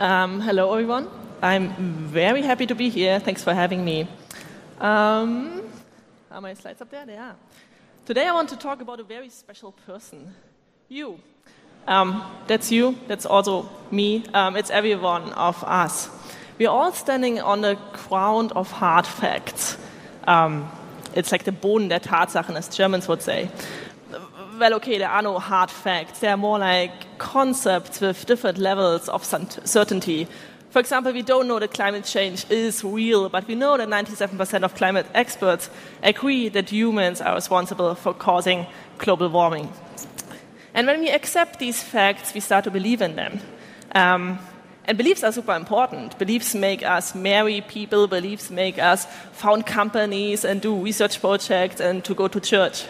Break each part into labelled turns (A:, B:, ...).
A: Um, hello, everyone. I'm very happy to be here. Thanks for having me. Um, are my slides up there? They are. Today, I want to talk about a very special person you. Um, that's you, that's also me, um, it's every one of us. We're all standing on the ground of hard facts. Um, it's like the Boden der Tatsachen, as Germans would say well, okay, there are no hard facts. There are more like concepts with different levels of certainty. For example, we don't know that climate change is real, but we know that 97% of climate experts agree that humans are responsible for causing global warming. And when we accept these facts, we start to believe in them. Um, and beliefs are super important. Beliefs make us marry people, beliefs make us found companies and do research projects and to go to church.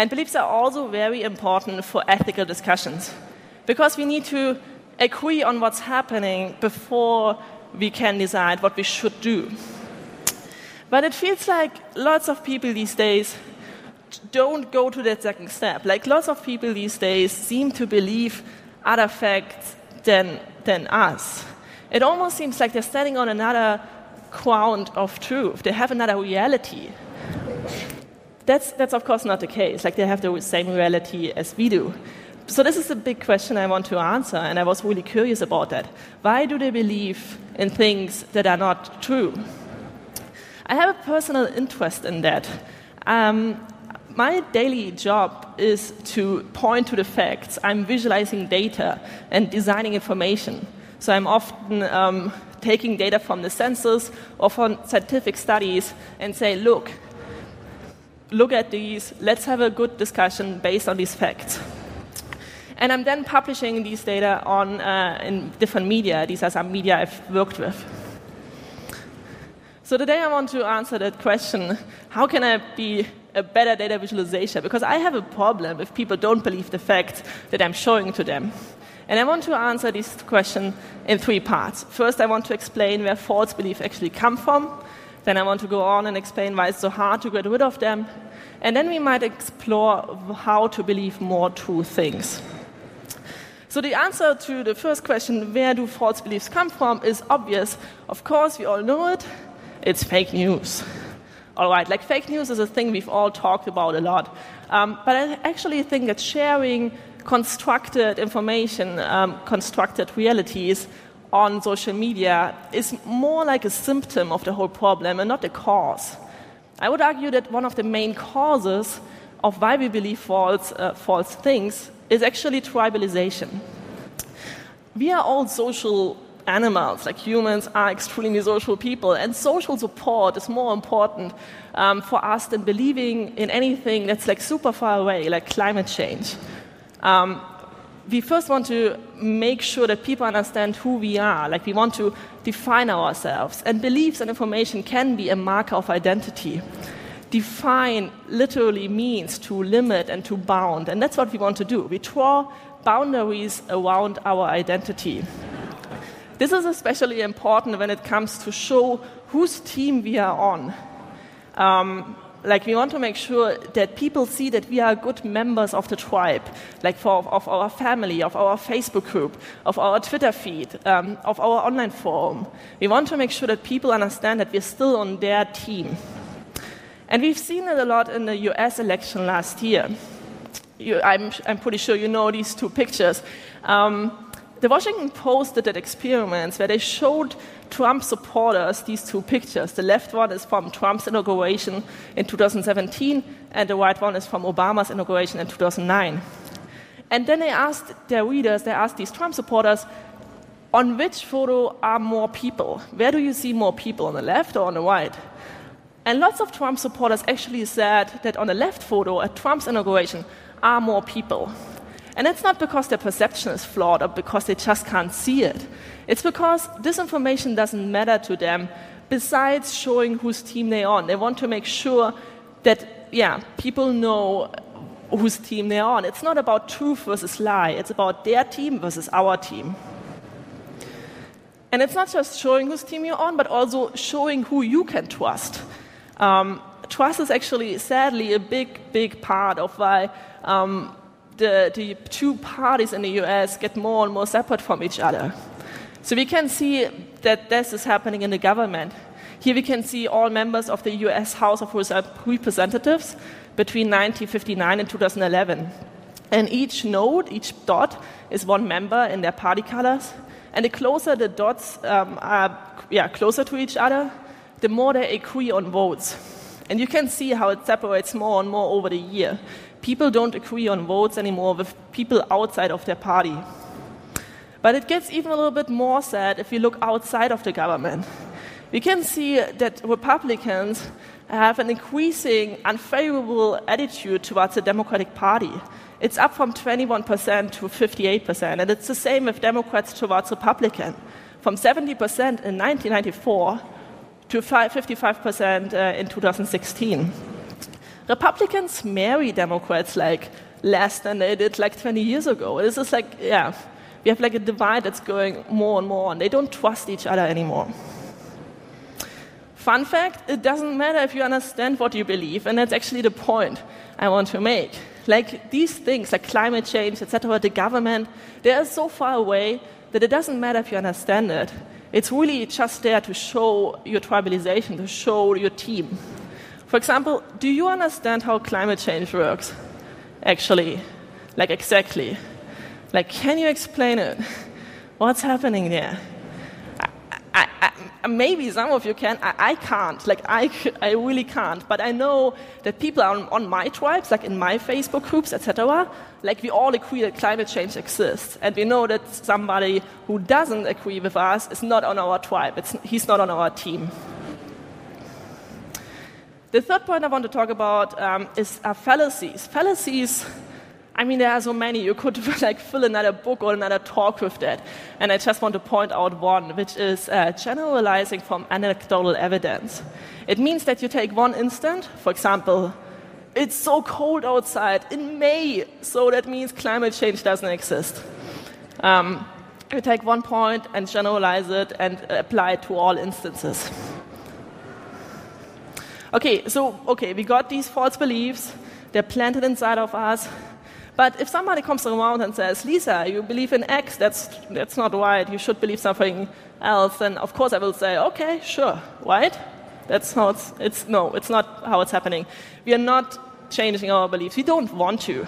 A: And beliefs are also very important for ethical discussions because we need to agree on what's happening before we can decide what we should do. But it feels like lots of people these days don't go to that second step. Like lots of people these days seem to believe other facts than, than us. It almost seems like they're standing on another ground of truth, they have another reality. That's, that's of course not the case. Like they have the same reality as we do. So this is a big question I want to answer, and I was really curious about that. Why do they believe in things that are not true? I have a personal interest in that. Um, my daily job is to point to the facts. I'm visualizing data and designing information. So I'm often um, taking data from the census or from scientific studies and say, look, look at these, let's have a good discussion based on these facts. And I'm then publishing these data on, uh, in different media. These are some media I've worked with. So today I want to answer that question how can I be a better data visualization? Because I have a problem if people don't believe the facts that I'm showing to them. And I want to answer this question in three parts. First, I want to explain where false beliefs actually come from. Then I want to go on and explain why it's so hard to get rid of them. And then we might explore how to believe more true things. So the answer to the first question, where do false beliefs come from, is obvious. Of course, we all know it. It's fake news. All right, like fake news is a thing we've all talked about a lot. Um, but I actually think that sharing constructed information, um, constructed realities, on social media is more like a symptom of the whole problem and not the cause. I would argue that one of the main causes of why we believe false, uh, false things is actually tribalization. We are all social animals, like humans are extremely social people, and social support is more important um, for us than believing in anything that's like super far away, like climate change. Um, we first want to make sure that people understand who we are. Like we want to define ourselves. And beliefs and information can be a marker of identity. Define literally means to limit and to bound. And that's what we want to do. We draw boundaries around our identity. This is especially important when it comes to show whose team we are on. Um, like we want to make sure that people see that we are good members of the tribe, like for, of our family, of our Facebook group, of our Twitter feed, um, of our online forum. We want to make sure that people understand that we're still on their team. And we've seen it a lot in the US election last year. You, I'm, I'm, pretty sure you know these two pictures. Um, the Washington Post did an experiment where they showed Trump supporters these two pictures. The left one is from Trump's inauguration in 2017, and the right one is from Obama's inauguration in 2009. And then they asked their readers, they asked these Trump supporters, on which photo are more people? Where do you see more people, on the left or on the right? And lots of Trump supporters actually said that on the left photo at Trump's inauguration are more people. And it's not because their perception is flawed or because they just can't see it. It's because this information doesn't matter to them besides showing whose team they're on. They want to make sure that, yeah, people know whose team they're on. It's not about truth versus lie, it's about their team versus our team. And it's not just showing whose team you're on, but also showing who you can trust. Um, trust is actually, sadly, a big, big part of why um, the, the two parties in the US get more and more separate from each other. So we can see that this is happening in the government. Here we can see all members of the US House of Representatives between 1959 and 2011. And each node, each dot, is one member in their party colors. And the closer the dots um, are yeah, closer to each other, the more they agree on votes. And you can see how it separates more and more over the year. People don't agree on votes anymore with people outside of their party. But it gets even a little bit more sad if you look outside of the government. We can see that Republicans have an increasing unfavorable attitude towards the Democratic Party. It's up from 21% to 58%, and it's the same with Democrats towards Republicans, from 70% in 1994 to 55% uh, in 2016. Republicans marry Democrats like less than they did like 20 years ago. This is like, yeah, we have like a divide that's going more and more, and they don't trust each other anymore. Fun fact it doesn't matter if you understand what you believe, and that's actually the point I want to make. Like these things, like climate change, etc., the government, they are so far away that it doesn't matter if you understand it. It's really just there to show your tribalization, to show your team. For example, do you understand how climate change works? Actually, like exactly. Like, can you explain it? What's happening there? I, I, maybe some of you can. I, I, can't. Like, I, I really can't. But I know that people on, on my tribes, like in my Facebook groups, etc., like we all agree that climate change exists. And we know that somebody who doesn't agree with us is not on our tribe. It's, he's not on our team. The third point I want to talk about um, is uh, fallacies. Fallacies I mean, there are so many. You could like fill another book or another talk with that. And I just want to point out one, which is uh, generalizing from anecdotal evidence. It means that you take one instant, for example, it's so cold outside in May, so that means climate change doesn't exist. Um, you take one point and generalize it and apply it to all instances. Okay, so okay, we got these false beliefs. They're planted inside of us. But if somebody comes around and says, Lisa, you believe in X, that's, that's not right, you should believe something else, then of course I will say, okay, sure, right? That's how it's, it's, no, it's not how it's happening. We are not changing our beliefs. We don't want to,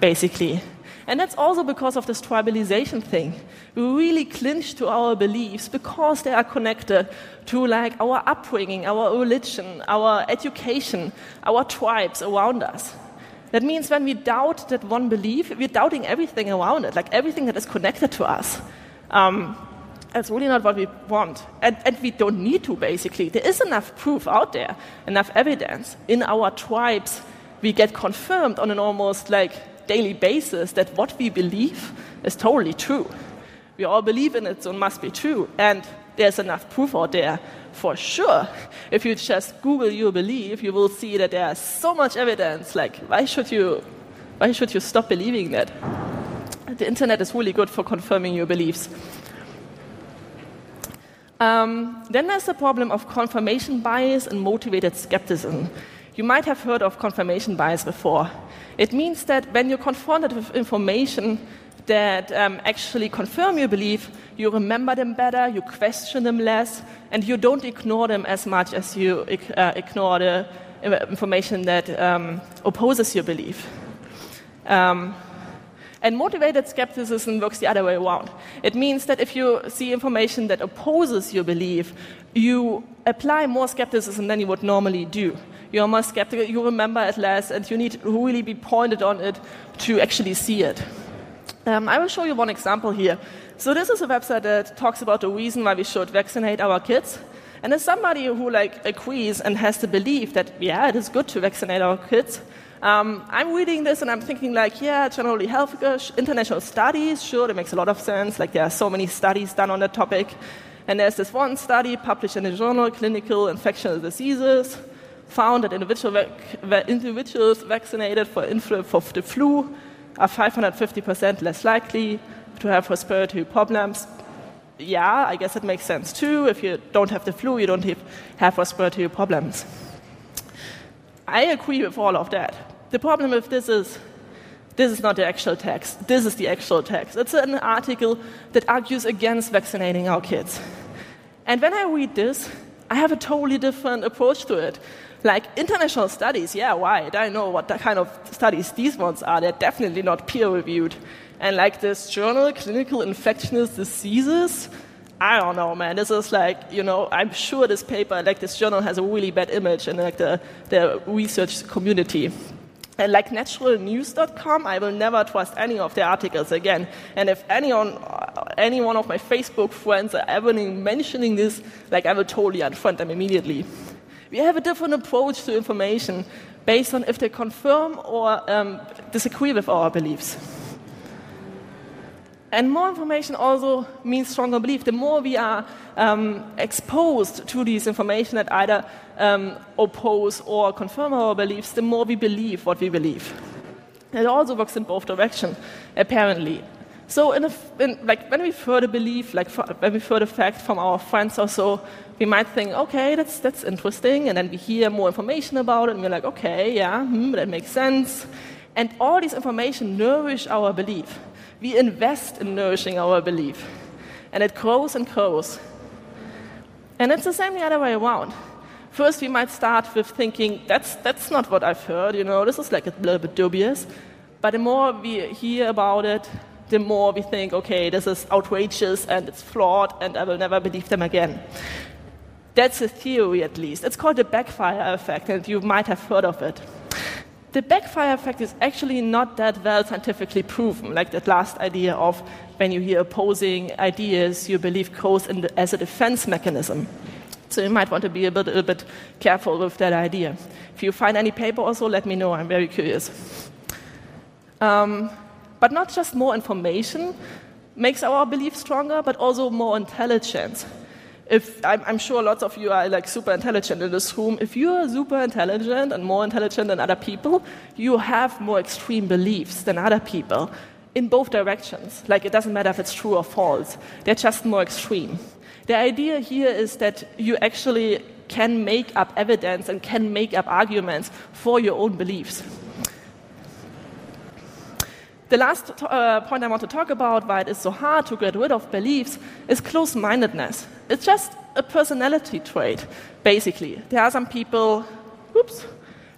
A: basically. And that's also because of this tribalization thing. We really clinch to our beliefs because they are connected to like our upbringing, our religion, our education, our tribes around us. That means when we doubt that one belief, we're doubting everything around it, like everything that is connected to us. Um, that's really not what we want. And, and, we don't need to, basically. There is enough proof out there, enough evidence. In our tribes, we get confirmed on an almost like daily basis that what we believe is totally true. We all believe in it, so it must be true. And there's enough proof out there for sure. If you just Google your belief, you will see that there's so much evidence. Like, why should you, why should you stop believing that? The internet is really good for confirming your beliefs. Um, then there's the problem of confirmation bias and motivated skepticism. You might have heard of confirmation bias before. It means that when you're confronted with information that um, actually confirm your belief, you remember them better, you question them less, and you don't ignore them as much as you uh, ignore the information that um, opposes your belief. Um, and motivated skepticism works the other way around. It means that if you see information that opposes your belief, you apply more skepticism than you would normally do. You're more skeptical, you remember it less, and you need to really be pointed on it to actually see it. Um, I will show you one example here. So this is a website that talks about the reason why we should vaccinate our kids. And as somebody who like agrees and has the belief that yeah, it is good to vaccinate our kids, um, I'm reading this and I'm thinking like, yeah, generally health, international studies, sure, it makes a lot of sense. Like there are so many studies done on the topic. And there's this one study published in the journal Clinical Infectious Diseases, found that individual vac- individuals vaccinated for, for the flu are 550% less likely to have respiratory problems. Yeah, I guess it makes sense too. If you don't have the flu, you don't have respiratory problems. I agree with all of that. The problem with this is This is not the actual text. This is the actual text. It's an article that argues against vaccinating our kids. And when I read this, I have a totally different approach to it. Like international studies, yeah, why? I don't know what kind of studies these ones are. They're definitely not peer reviewed. And like this journal, Clinical Infectious Diseases, I don't know, man. This is like, you know, I'm sure this paper, like this journal, has a really bad image in like the, the research community. And like naturalnews.com, I will never trust any of their articles again. And if anyone, any one of my Facebook friends are ever mentioning this, like I will totally unfriend them immediately. We have a different approach to information based on if they confirm or um, disagree with our beliefs. And more information also means stronger belief. The more we are um, exposed to these information that either um, oppose or confirm our beliefs, the more we believe what we believe. It also works in both directions, apparently. So, in a, in, like when we further believe, like when we further fact from our friends or so, we might think, okay, that's that's interesting, and then we hear more information about it, and we're like, okay, yeah, hmm, that makes sense. And all this information nourish our belief. We invest in nourishing our belief, and it grows and grows. And it's the same the other way around. First, we might start with thinking, that's, that's not what I've heard, you know, this is like a little bit dubious. But the more we hear about it, the more we think, okay, this is outrageous and it's flawed and I will never believe them again. That's a theory, at least. It's called the backfire effect, and you might have heard of it the backfire effect is actually not that well scientifically proven, like that last idea of when you hear opposing ideas, your belief grows the, as a defense mechanism. So you might want to be a bit, a bit careful with that idea. If you find any paper also, let me know. I'm very curious. Um, but not just more information makes our belief stronger, but also more intelligence if I'm, I'm, sure lots of you are like super intelligent in this room, if you're super intelligent and more intelligent than other people, you have more extreme beliefs than other people in both directions. Like it doesn't matter if it's true or false, they're just more extreme. The idea here is that you actually can make up evidence and can make up arguments for your own beliefs. The last uh, point I want to talk about, why it is so hard to get rid of beliefs, is close mindedness. It's just a personality trait, basically. There are some people, oops,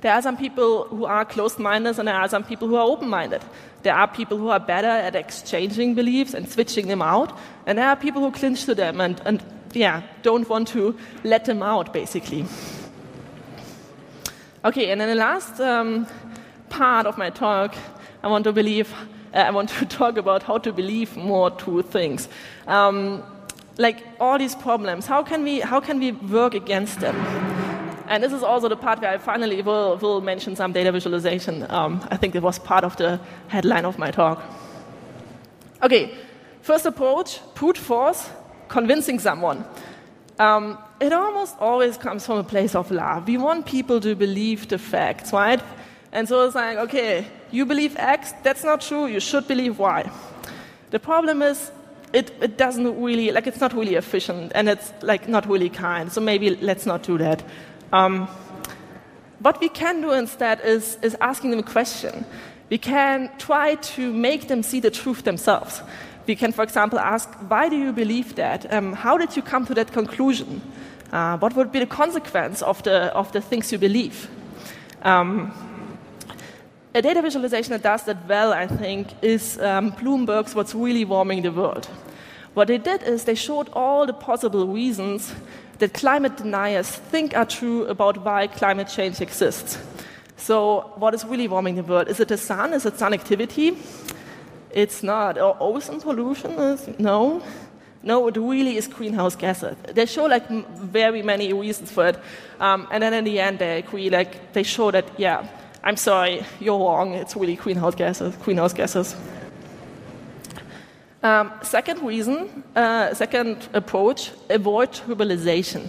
A: there are some people who are closed minded and there are some people who are open minded. There are people who are better at exchanging beliefs and switching them out, and there are people who clinch to them and, and yeah, don't want to let them out, basically. Okay, and then the last um, part of my talk I want to believe, uh, I want to talk about how to believe more true things. Um, like all these problems, how can we, how can we work against them? And this is also the part where I finally will, will mention some data visualization. Um, I think it was part of the headline of my talk. Okay, first approach brute force, convincing someone. Um, it almost always comes from a place of love. We want people to believe the facts, right? And so it's like, okay, you believe X, that's not true, you should believe Y. The problem is, it, it doesn't really, like, it's not really efficient and it's, like, not really kind. So maybe let's not do that. Um, what we can do instead is, is asking them a question. We can try to make them see the truth themselves. We can, for example, ask, why do you believe that? Um, how did you come to that conclusion? Uh, what would be the consequence of the, of the things you believe? Um, a data visualization that does that well, I think, is um, Bloomberg's What's Really Warming the World. What they did is they showed all the possible reasons that climate deniers think are true about why climate change exists. So, what is really warming the world? Is it the sun? Is it sun activity? It's not. Or ozone pollution? Is, no. No, it really is greenhouse gases. They show like very many reasons for it, um, and then in the end they agree. Like they show that yeah, I'm sorry, you're wrong. It's really greenhouse gases. Greenhouse gases. Um, second reason, uh, second approach, avoid tribalization.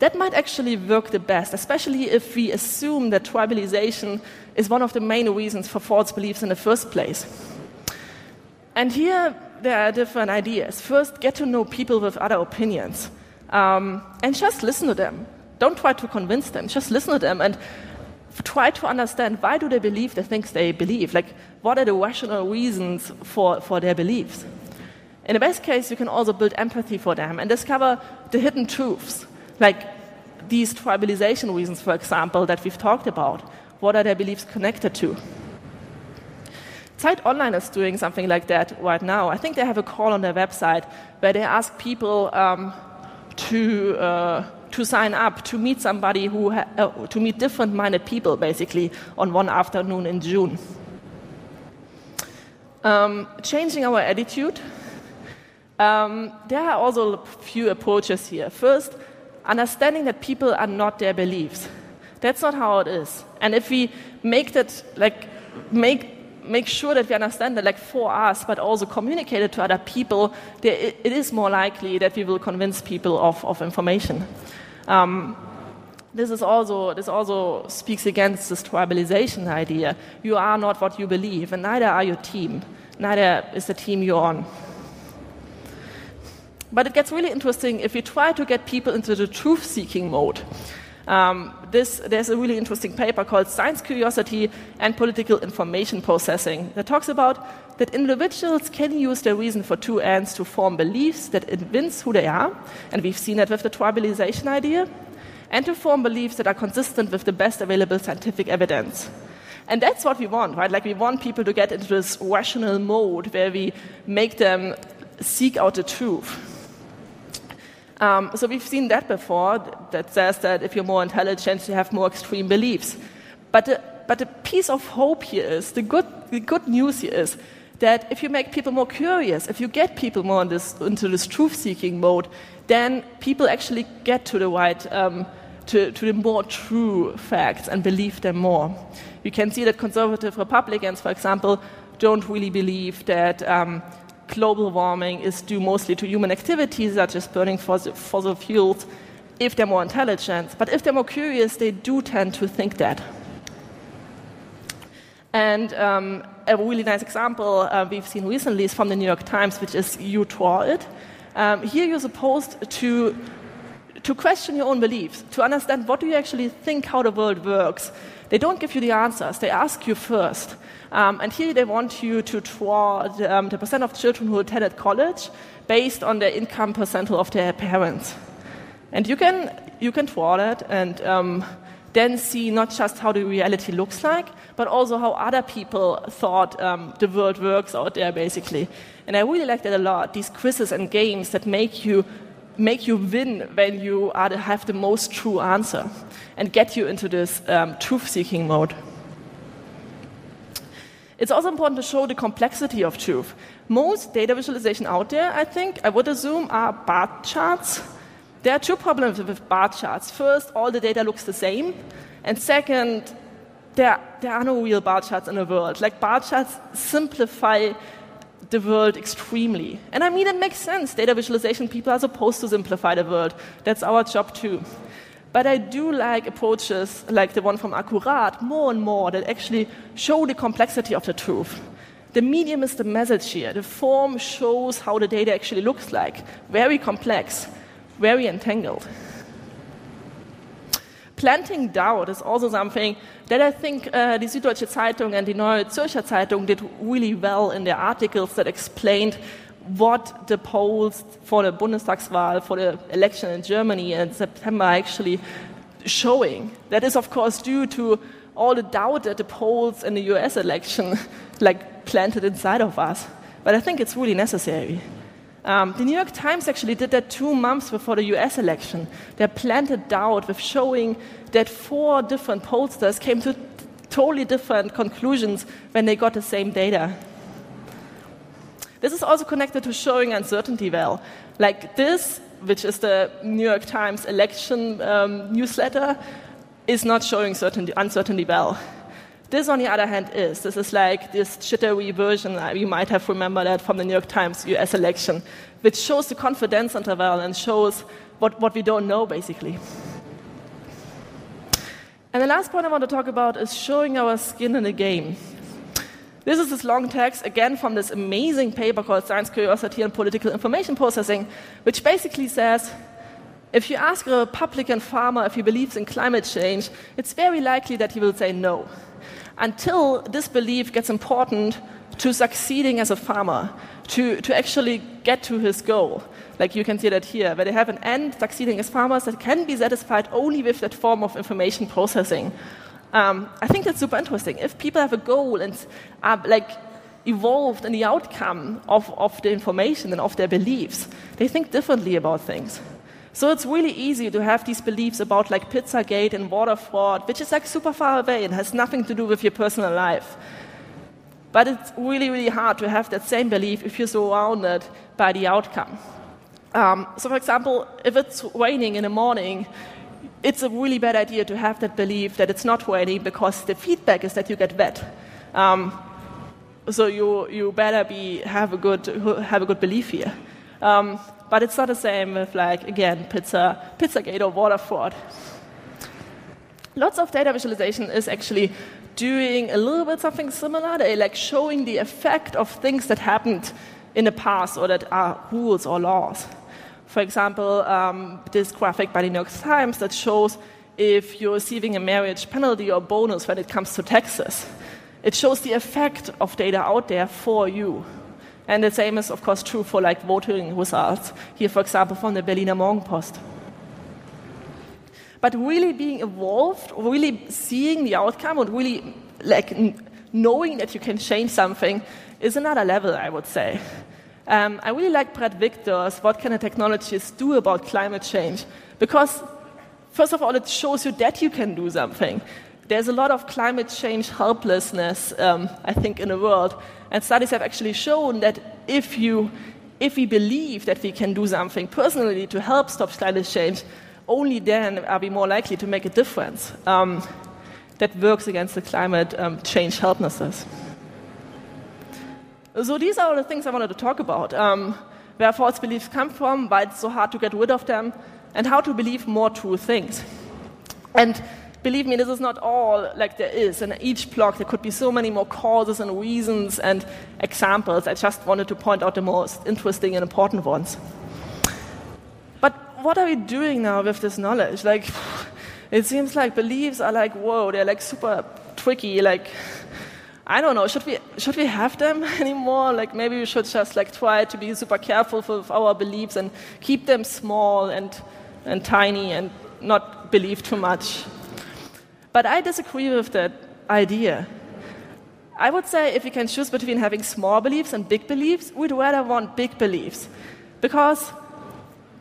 A: That might actually work the best, especially if we assume that tribalization is one of the main reasons for false beliefs in the first place. And here there are different ideas. First, get to know people with other opinions um, and just listen to them. Don't try to convince them, just listen to them and try to understand why do they believe the things they believe? Like, what are the rational reasons for, for their beliefs? In the best case, you can also build empathy for them and discover the hidden truths, like these tribalization reasons, for example, that we've talked about. What are their beliefs connected to? Zeit Online is doing something like that right now. I think they have a call on their website where they ask people um, to, uh, to sign up to meet somebody who, uh, to meet different minded people basically on one afternoon in June. Um, changing our attitude. Um, there are also a few approaches here. First, understanding that people are not their beliefs. That's not how it is. And if we make that, like, make make sure that we understand that, like for us, but also communicate it to other people, it, is more likely that we will convince people of, of information. Um, this is also this also speaks against this tribalization idea. You are not what you believe, and neither are your team. Neither is the team you're on. But it gets really interesting if you try to get people into the truth-seeking mode. Um, this, there's a really interesting paper called Science Curiosity and Political Information Processing that talks about that individuals can use their reason for two ends to form beliefs that convince who they are, and we've seen that with the tribalization idea, and to form beliefs that are consistent with the best available scientific evidence. And that's what we want, right? Like we want people to get into this rational mode where we make them seek out the truth. Um, so we've seen that before that says that if you're more intelligent, you have more extreme beliefs. But the, but the piece of hope here is the good, the good news here is that if you make people more curious, if you get people more in this, into this truth seeking mode, then people actually get to the right, um, to, to the more true facts and believe them more. You can see that conservative Republicans, for example, don't really believe that. Um, global warming is due mostly to human activities such as burning fossil, fuels if they're more intelligent. But if they're more curious, they do tend to think that. And um, a really nice example uh, we've seen recently is from the New York Times, which is You Try It. Um, here you're supposed to, to question your own beliefs, to understand what do you actually think how the world works. They don't give you the answers, they ask you first. Um, and here they want you to draw the, um, the percent of children who attended college based on the income percentile of their parents. And you can, you can draw that and um, then see not just how the reality looks like, but also how other people thought um, the world works out there, basically. And I really like that a lot, these quizzes and games that make you, make you win when you are the, have the most true answer and get you into this um, truth seeking mode. It's also important to show the complexity of truth. Most data visualization out there, I think, I would assume, are bar charts. There are two problems with bar charts. First, all the data looks the same. And second, there, there are no real bar charts in the world. Like, bar charts simplify the world extremely. And I mean, it makes sense. Data visualization people are supposed to simplify the world. That's our job too. But I do like approaches like the one from Accurat more and more that actually show the complexity of the truth. The medium is the message here. The form shows how the data actually looks like. Very complex, very entangled. Planting doubt is also something that I think uh, die Süddeutsche Zeitung and the Neue Zürcher Zeitung did really well in their articles that explained what the polls for the Bundestagswahl, for the election in Germany in September actually showing. That is, of course, due to all the doubt that the polls in the US election like planted inside of us. But I think it's really necessary. Um, the New York Times actually did that two months before the US election. They planted doubt with showing that four different pollsters came to totally different conclusions when they got the same data. This is also connected to showing uncertainty well. Like this, which is the New York Times election um, newsletter, is not showing certainty, uncertainty well. This, on the other hand, is. This is like this jittery version, you might have remembered that from the New York Times US election, which shows the confidence interval and shows what, what we don't know, basically. And the last point I want to talk about is showing our skin in the game. This is this long text, again from this amazing paper called Science Curiosity and Political Information Processing, which basically says If you ask a Republican farmer if he believes in climate change, it's very likely that he will say no. Until this belief gets important to succeeding as a farmer, to, to actually get to his goal. Like you can see that here, where they have an end succeeding as farmers that can be satisfied only with that form of information processing. Um, I think that's super interesting. If people have a goal and are like evolved in the outcome of, of the information and of their beliefs, they think differently about things. So it's really easy to have these beliefs about like Pizzagate and voter fraud, which is like super far away and has nothing to do with your personal life. But it's really, really hard to have that same belief if you're surrounded by the outcome. Um, so, for example, if it's raining in the morning, it's a really bad idea to have that belief that it's not raining because the feedback is that you get wet. Um, so you, you better be, have, a good, have a good belief here. Um, but it's not the same with, like, again, pizza, Pizzagate or voter fraud. Lots of data visualization is actually doing a little bit something similar. They like showing the effect of things that happened in the past or that are rules or laws. For example, um, this graphic by the New York Times that shows if you're receiving a marriage penalty or bonus when it comes to taxes. It shows the effect of data out there for you. And the same is, of course, true for like voting results. Here, for example, from the Berliner Morgenpost. But really being involved, really seeing the outcome, and really like knowing that you can change something is another level, I would say. Um, I really like Bret Victor's What Can the Technologist Do About Climate Change? Because, first of all, it shows you that you can do something. There's a lot of climate change helplessness, um, I think, in the world. And studies have actually shown that if, you, if we believe that we can do something personally to help stop climate change, only then are we more likely to make a difference um, that works against the climate um, change helplessness. So these are all the things I wanted to talk about. Um, where false beliefs come from, why it's so hard to get rid of them, and how to believe more true things. And believe me, this is not all like there is. In each block, there could be so many more causes and reasons and examples. I just wanted to point out the most interesting and important ones. But what are we doing now with this knowledge? Like, it seems like beliefs are like, whoa, they're like super tricky. Like, I don't know, should we, should we have them anymore? Like maybe we should just like try to be super careful with our beliefs and keep them small and, and tiny and not believe too much. But I disagree with that idea. I would say if we can choose between having small beliefs and big beliefs, we'd rather want big beliefs. Because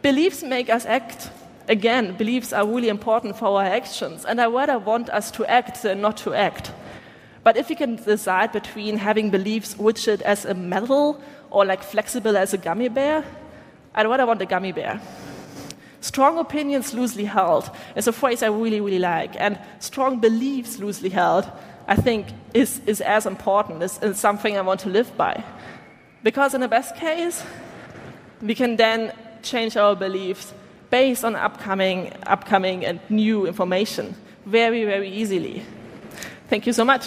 A: beliefs make us act. Again, beliefs are really important for our actions, and I rather want us to act than not to act. But if we can decide between having beliefs rigid as a metal or like flexible as a gummy bear, I'd rather want a gummy bear. Strong opinions loosely held is a phrase I really, really like. And strong beliefs loosely held, I think, is, is as important, is, is something I want to live by. Because in the best case, we can then change our beliefs based on upcoming, upcoming and new information very, very easily. Thank you so much.